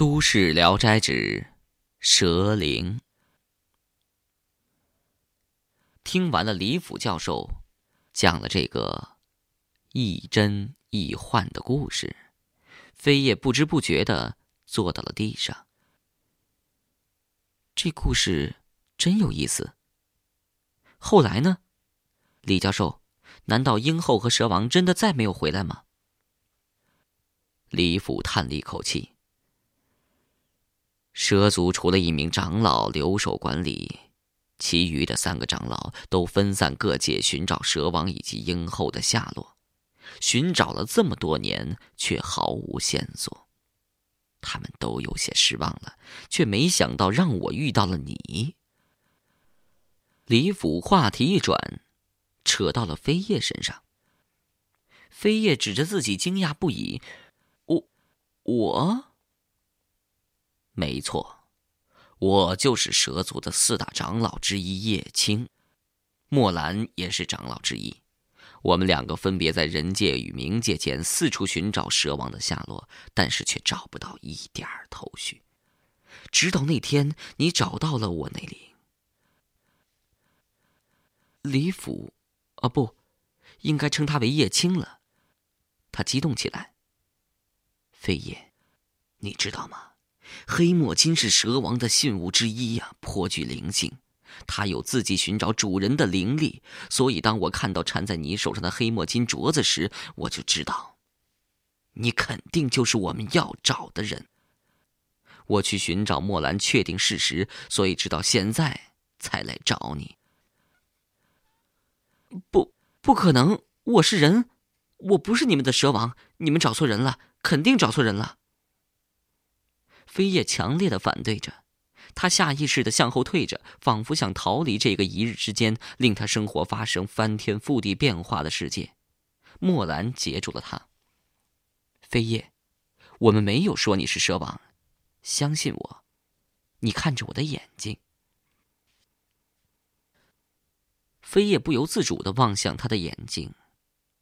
都市聊斋之蛇灵。听完了李府教授讲了这个亦真亦幻的故事，飞叶不知不觉的坐到了地上。这故事真有意思。后来呢？李教授，难道鹰后和蛇王真的再没有回来吗？李府叹了一口气。蛇族除了一名长老留守管理，其余的三个长老都分散各界寻找蛇王以及鹰后的下落。寻找了这么多年，却毫无线索。他们都有些失望了，却没想到让我遇到了你。李府话题一转，扯到了飞叶身上。飞叶指着自己，惊讶不已：“我，我。”没错，我就是蛇族的四大长老之一叶青，墨兰也是长老之一。我们两个分别在人界与冥界间四处寻找蛇王的下落，但是却找不到一点儿头绪。直到那天，你找到了我那里。李府，啊不，应该称他为叶青了。他激动起来。飞叶，你知道吗？黑墨金是蛇王的信物之一呀，颇具灵性。它有自己寻找主人的灵力，所以当我看到缠在你手上的黑墨金镯子时，我就知道，你肯定就是我们要找的人。我去寻找墨兰，确定事实，所以直到现在才来找你。不，不可能！我是人，我不是你们的蛇王。你们找错人了，肯定找错人了。飞叶强烈的反对着，他下意识的向后退着，仿佛想逃离这个一日之间令他生活发生翻天覆地变化的世界。墨兰截住了他。飞叶，我们没有说你是蛇王，相信我，你看着我的眼睛。飞叶不由自主的望向他的眼睛。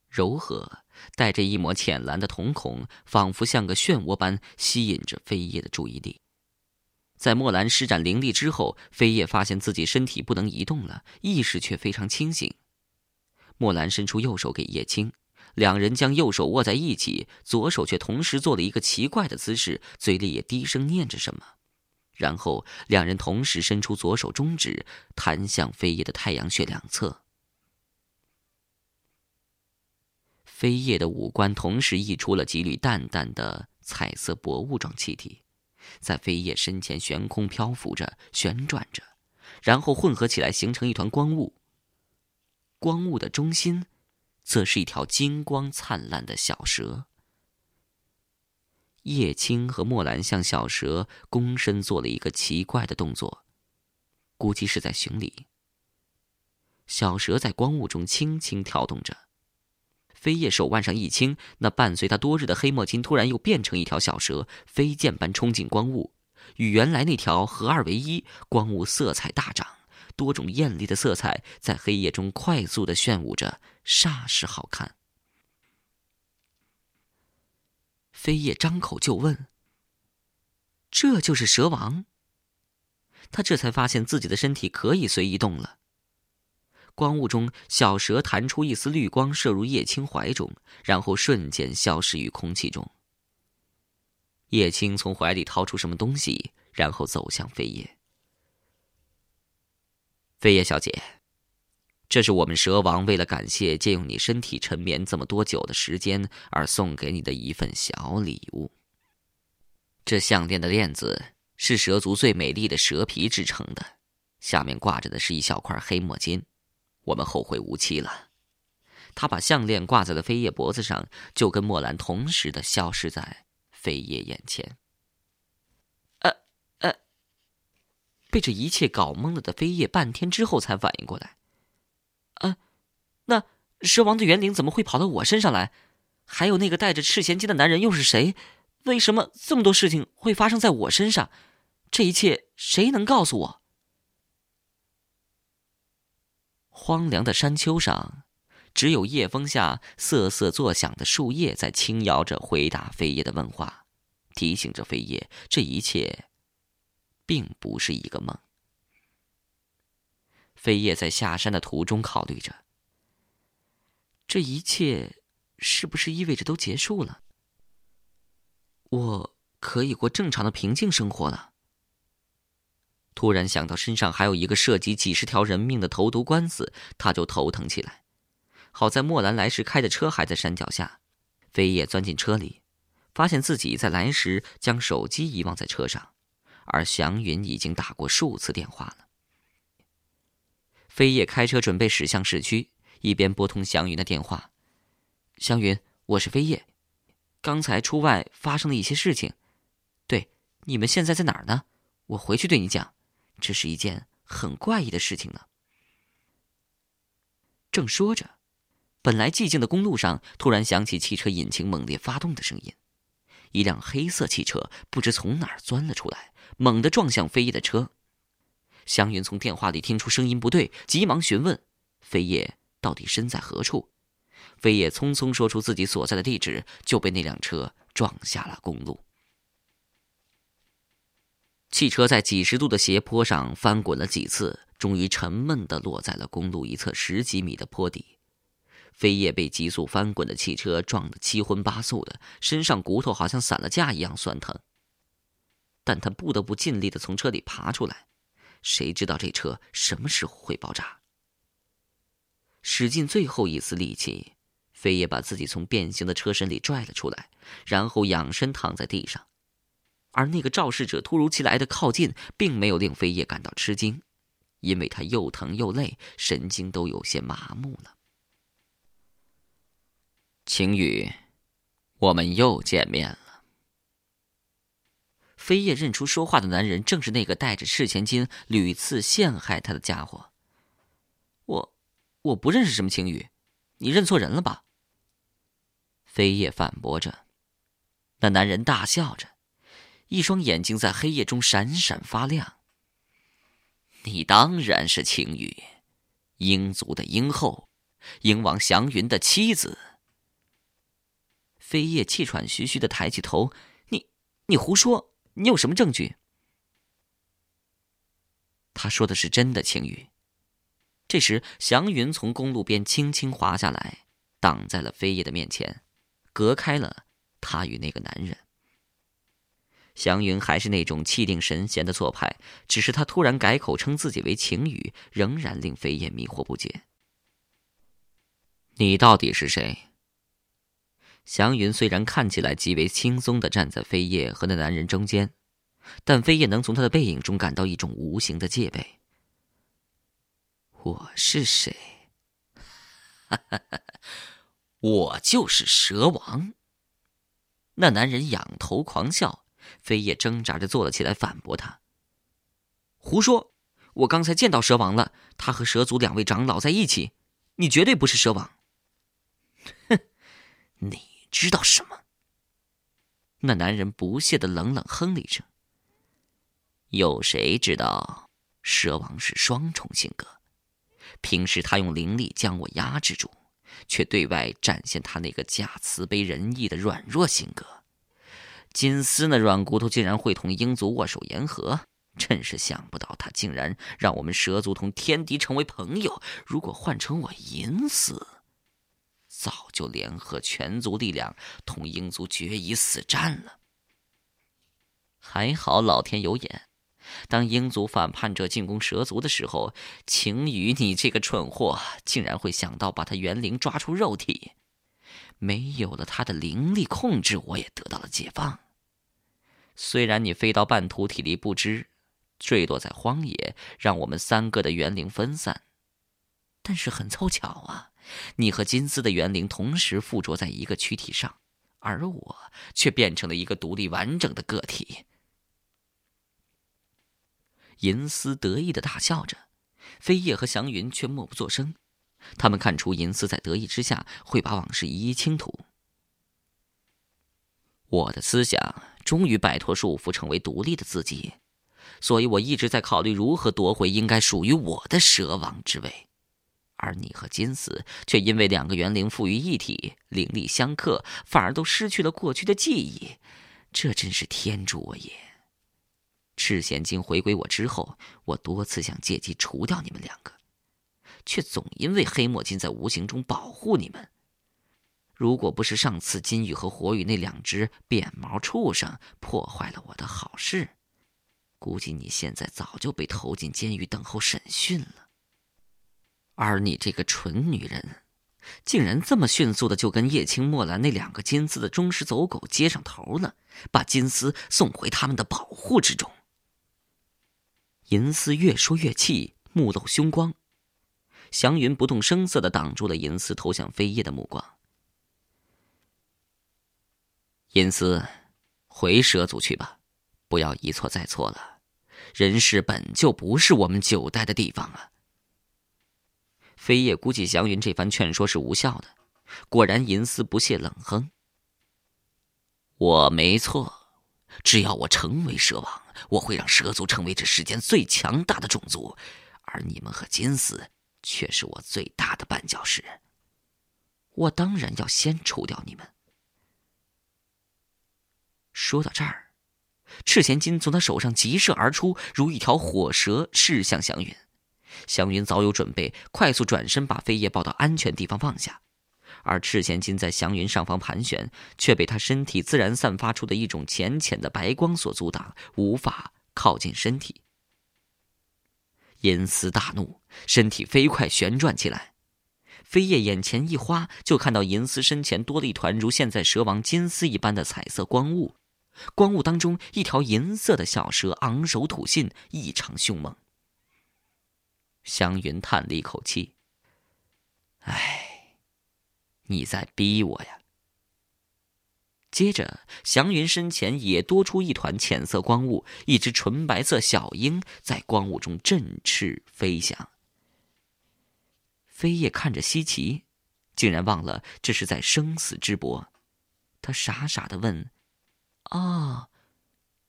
柔和，带着一抹浅蓝的瞳孔，仿佛像个漩涡般吸引着飞叶的注意力。在墨兰施展灵力之后，飞叶发现自己身体不能移动了，意识却非常清醒。墨兰伸出右手给叶青，两人将右手握在一起，左手却同时做了一个奇怪的姿势，嘴里也低声念着什么。然后两人同时伸出左手中指，弹向飞叶的太阳穴两侧。飞叶的五官同时溢出了几缕淡淡的彩色薄雾状气体，在飞叶身前悬空漂浮着、旋转着，然后混合起来形成一团光雾。光雾的中心，则是一条金光灿烂的小蛇。叶青和墨兰向小蛇躬身做了一个奇怪的动作，估计是在行礼。小蛇在光雾中轻轻跳动着。飞叶手腕上一轻，那伴随他多日的黑墨金突然又变成一条小蛇，飞剑般冲进光雾，与原来那条合二为一。光雾色彩大涨，多种艳丽的色彩在黑夜中快速的炫舞着，煞是好看。飞叶张口就问：“这就是蛇王？”他这才发现自己的身体可以随意动了。光雾中，小蛇弹出一丝绿光，射入叶青怀中，然后瞬间消失于空气中。叶青从怀里掏出什么东西，然后走向飞叶。飞叶小姐，这是我们蛇王为了感谢借用你身体沉眠这么多久的时间而送给你的一份小礼物。这项链的链子是蛇族最美丽的蛇皮制成的，下面挂着的是一小块黑墨金。我们后会无期了。他把项链挂在了飞叶脖子上，就跟墨兰同时的消失在飞叶眼前。呃呃，被这一切搞懵了的飞叶，半天之后才反应过来。啊，那蛇王的元灵怎么会跑到我身上来？还有那个带着赤弦金的男人又是谁？为什么这么多事情会发生在我身上？这一切谁能告诉我？荒凉的山丘上，只有夜风下瑟瑟作响的树叶在轻摇着回答飞叶的问话。提醒着飞叶，这一切并不是一个梦。飞叶在下山的途中考虑着：这一切是不是意味着都结束了？我可以过正常的平静生活了。突然想到身上还有一个涉及几十条人命的投毒官司，他就头疼起来。好在莫兰来时开的车还在山脚下，飞叶钻进车里，发现自己在来时将手机遗忘在车上，而祥云已经打过数次电话了。飞叶开车准备驶向市区，一边拨通祥云的电话：“祥云，我是飞叶，刚才出外发生了一些事情，对，你们现在在哪儿呢？我回去对你讲。”这是一件很怪异的事情呢。正说着，本来寂静的公路上突然响起汽车引擎猛烈发动的声音，一辆黑色汽车不知从哪儿钻了出来，猛地撞向飞叶的车。祥云从电话里听出声音不对，急忙询问飞叶到底身在何处。飞叶匆匆说出自己所在的地址，就被那辆车撞下了公路。汽车在几十度的斜坡上翻滚了几次，终于沉闷地落在了公路一侧十几米的坡底。飞叶被急速翻滚的汽车撞得七荤八素的，身上骨头好像散了架一样酸疼。但他不得不尽力地从车里爬出来，谁知道这车什么时候会爆炸？使尽最后一丝力气，飞叶把自己从变形的车身里拽了出来，然后仰身躺在地上。而那个肇事者突如其来的靠近，并没有令飞叶感到吃惊，因为他又疼又累，神经都有些麻木了。晴雨，我们又见面了。飞叶认出说话的男人正是那个带着赤钱金屡次陷害他的家伙。我，我不认识什么晴雨，你认错人了吧？飞叶反驳着。那男人大笑着。一双眼睛在黑夜中闪闪发亮。你当然是青羽，鹰族的鹰后，鹰王祥云的妻子。飞叶气喘吁吁的抬起头：“你，你胡说！你有什么证据？”他说的是真的，青羽。这时，祥云从公路边轻轻滑下来，挡在了飞叶的面前，隔开了他与那个男人。祥云还是那种气定神闲的做派，只是他突然改口称自己为晴雨，仍然令飞叶迷惑不解。你到底是谁？祥云虽然看起来极为轻松的站在飞叶和那男人中间，但飞叶能从他的背影中感到一种无形的戒备。我是谁？我就是蛇王。那男人仰头狂笑。飞叶挣扎着坐了起来，反驳他：“胡说！我刚才见到蛇王了，他和蛇族两位长老在一起。你绝对不是蛇王。”哼，你知道什么？那男人不屑的冷冷哼了一声：“有谁知道蛇王是双重性格？平时他用灵力将我压制住，却对外展现他那个假慈悲仁义的软弱性格。”金丝那软骨头竟然会同鹰族握手言和，真是想不到他竟然让我们蛇族同天敌成为朋友。如果换成我银丝，早就联合全族力量同鹰族决一死战了。还好老天有眼，当鹰族反叛者进攻蛇族的时候，晴雨你这个蠢货竟然会想到把他元灵抓出肉体。没有了他的灵力控制，我也得到了解放。虽然你飞到半途体力不支，坠落在荒野，让我们三个的元灵分散，但是很凑巧啊，你和金丝的元灵同时附着在一个躯体上，而我却变成了一个独立完整的个体。银丝得意的大笑着，飞叶和祥云却默不作声。他们看出银丝在得意之下会把往事一一倾吐。我的思想终于摆脱束缚，成为独立的自己，所以我一直在考虑如何夺回应该属于我的蛇王之位。而你和金丝却因为两个元灵附于一体，灵力相克，反而都失去了过去的记忆，这真是天助我也！赤险金回归我之后，我多次想借机除掉你们两个，却总因为黑墨金在无形中保护你们。如果不是上次金玉和火羽那两只扁毛畜生破坏了我的好事，估计你现在早就被投进监狱等候审讯了。而你这个蠢女人！竟然这么迅速的就跟叶青、墨兰那两个金丝的忠实走狗接上头了，把金丝送回他们的保护之中。银丝越说越气，目露凶光。祥云不动声色的挡住了银丝投向飞叶的目光。银丝，回蛇族去吧，不要一错再错了。人世本就不是我们久待的地方啊。飞叶估计祥云这番劝说是无效的，果然银丝不屑冷哼：“我没错，只要我成为蛇王，我会让蛇族成为这世间最强大的种族，而你们和金丝却是我最大的绊脚石。我当然要先除掉你们。”说到这儿，赤贤金从他手上急射而出，如一条火蛇驶向祥云。祥云早有准备，快速转身把飞叶抱到安全地方放下，而赤贤金在祥云上方盘旋，却被他身体自然散发出的一种浅浅的白光所阻挡，无法靠近身体。银丝大怒，身体飞快旋转起来，飞叶眼前一花，就看到银丝身前多了一团如现在蛇王金丝一般的彩色光雾，光雾当中，一条银色的小蛇昂首吐信，异常凶猛。湘云叹了一口气：“哎，你在逼我呀。”接着，祥云身前也多出一团浅色光雾，一只纯白色小鹰在光雾中振翅飞翔。飞叶看着稀奇，竟然忘了这是在生死之搏，他傻傻的问：“哦，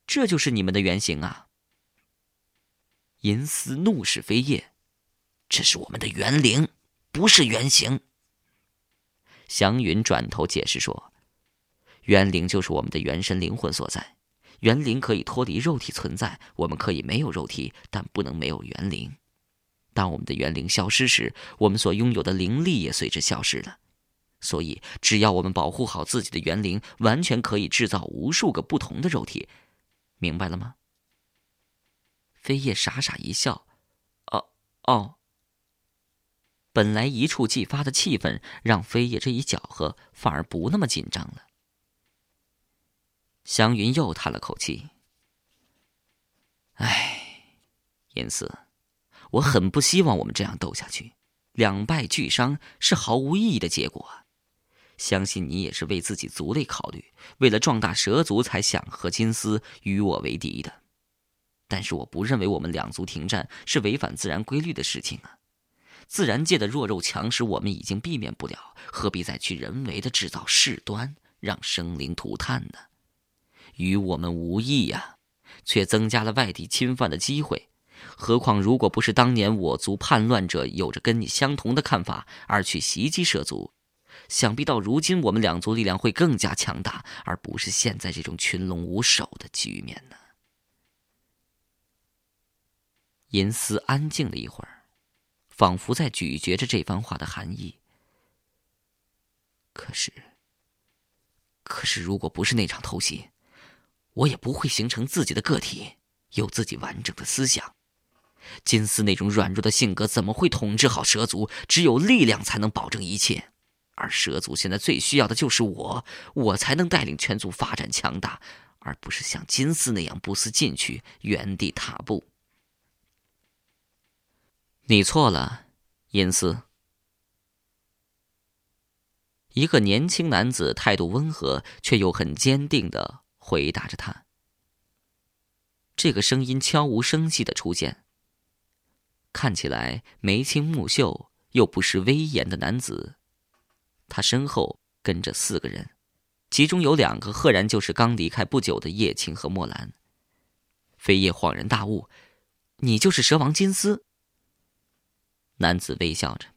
这就是你们的原型啊？”银丝怒视飞叶。这是我们的元灵，不是原型。祥云转头解释说：“元灵就是我们的元神灵魂所在，元灵可以脱离肉体存在，我们可以没有肉体，但不能没有元灵。当我们的元灵消失时，我们所拥有的灵力也随之消失了。所以，只要我们保护好自己的元灵，完全可以制造无数个不同的肉体。明白了吗？”飞叶傻傻一笑：“哦，哦。”本来一触即发的气氛，让飞叶这一搅和，反而不那么紧张了。祥云又叹了口气：“唉，因此，我很不希望我们这样斗下去，两败俱伤是毫无意义的结果。相信你也是为自己族类考虑，为了壮大蛇族才想和金丝与我为敌的。但是我不认为我们两族停战是违反自然规律的事情啊。”自然界的弱肉强食，我们已经避免不了，何必再去人为的制造事端，让生灵涂炭呢？与我们无益呀，却增加了外地侵犯的机会。何况，如果不是当年我族叛乱者有着跟你相同的看法而去袭击蛇族，想必到如今我们两族力量会更加强大，而不是现在这种群龙无首的局面呢。银丝安静了一会儿。仿佛在咀嚼着这番话的含义。可是，可是，如果不是那场偷袭，我也不会形成自己的个体，有自己完整的思想。金丝那种软弱的性格，怎么会统治好蛇族？只有力量才能保证一切，而蛇族现在最需要的就是我，我才能带领全族发展强大，而不是像金丝那样不思进取，原地踏步。你错了，银丝。一个年轻男子态度温和，却又很坚定的回答着他。这个声音悄无声息的出现。看起来眉清目秀又不失威严的男子，他身后跟着四个人，其中有两个赫然就是刚离开不久的叶青和墨兰。飞叶恍然大悟：“你就是蛇王金丝。”男子微笑着：“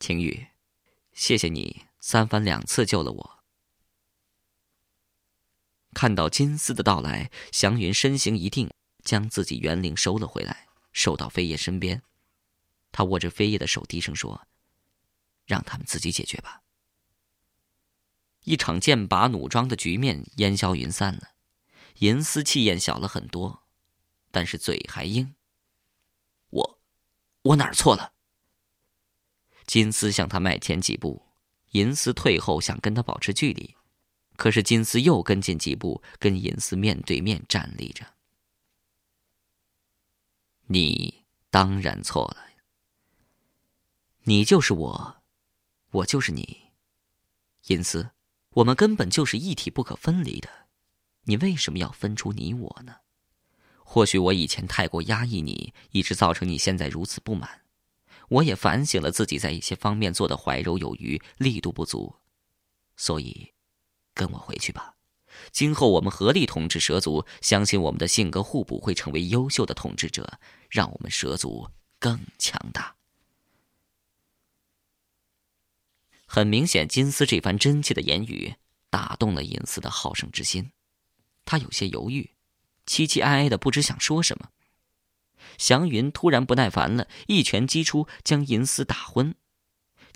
青玉，谢谢你三番两次救了我。”看到金丝的到来，祥云身形一定，将自己元灵收了回来，守到飞叶身边。他握着飞叶的手，低声说：“让他们自己解决吧。”一场剑拔弩张的局面烟消云散了，银丝气焰小了很多，但是嘴还硬。我，我哪儿错了？金丝向他迈前几步，银丝退后，想跟他保持距离，可是金丝又跟进几步，跟银丝面对面站立着。你当然错了。你就是我，我就是你，因此，我们根本就是一体不可分离的，你为什么要分出你我呢？或许我以前太过压抑你，以致造成你现在如此不满。我也反省了自己在一些方面做的怀柔有余，力度不足，所以，跟我回去吧。今后我们合力统治蛇族，相信我们的性格互补，会成为优秀的统治者，让我们蛇族更强大。很明显，金丝这番真切的言语打动了银丝的好胜之心，他有些犹豫，凄凄哀哀的不知想说什么。祥云突然不耐烦了，一拳击出，将银丝打昏。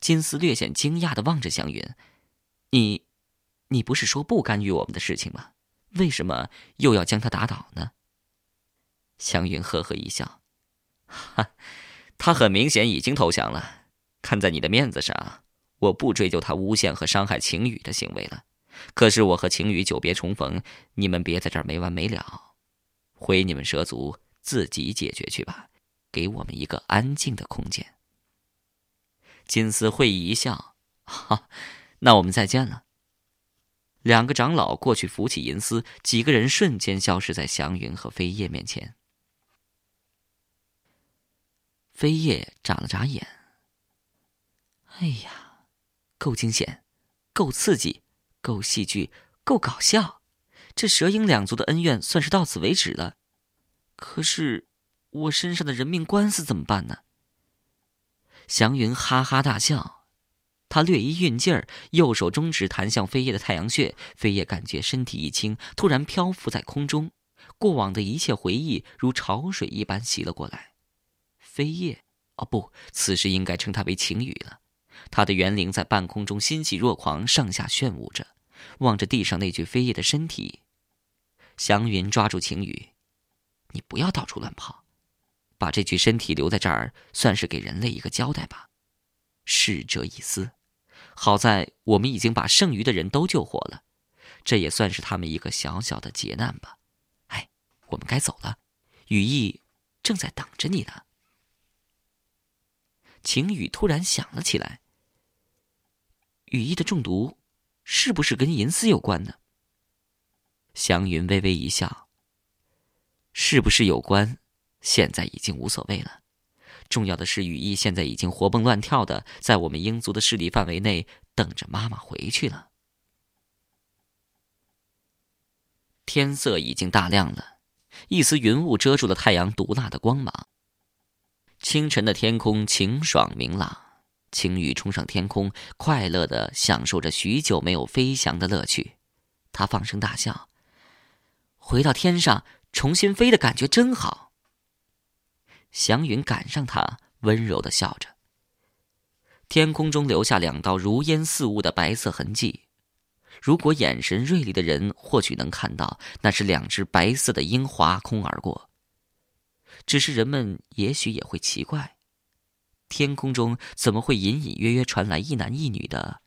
金丝略显惊讶的望着祥云：“你，你不是说不干预我们的事情吗？为什么又要将他打倒呢？”祥云呵呵一笑：“哈，他很明显已经投降了。看在你的面子上。”我不追究他诬陷和伤害晴雨的行为了，可是我和晴雨久别重逢，你们别在这儿没完没了，回你们蛇族自己解决去吧，给我们一个安静的空间。金丝会意一笑，哈，那我们再见了。两个长老过去扶起银丝，几个人瞬间消失在祥云和飞叶面前。飞叶眨了眨眼，哎呀。够惊险，够刺激，够戏剧，够搞笑，这蛇鹰两族的恩怨算是到此为止了。可是，我身上的人命官司怎么办呢？祥云哈哈大笑，他略一运劲儿，右手中指弹向飞叶的太阳穴，飞叶感觉身体一轻，突然漂浮在空中，过往的一切回忆如潮水一般袭了过来。飞叶，哦不，此时应该称他为晴雨了。他的元灵在半空中欣喜若狂，上下炫舞着，望着地上那具飞叶的身体。祥云抓住晴雨：“你不要到处乱跑，把这具身体留在这儿，算是给人类一个交代吧。逝者已死，好在我们已经把剩余的人都救活了，这也算是他们一个小小的劫难吧。哎，我们该走了，羽翼正在等着你呢。”晴雨突然想了起来。羽翼的中毒，是不是跟银丝有关呢？祥云微微一笑。是不是有关，现在已经无所谓了。重要的是，羽翼现在已经活蹦乱跳的在我们英族的势力范围内，等着妈妈回去了。天色已经大亮了，一丝云雾遮住了太阳毒辣的光芒。清晨的天空晴爽明朗。青羽冲上天空，快乐的享受着许久没有飞翔的乐趣。他放声大笑。回到天上重新飞的感觉真好。祥云赶上他，温柔的笑着。天空中留下两道如烟似雾的白色痕迹。如果眼神锐利的人或许能看到，那是两只白色的鹰划空而过。只是人们也许也会奇怪。天空中怎么会隐隐约约传来一男一女的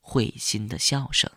会心的笑声？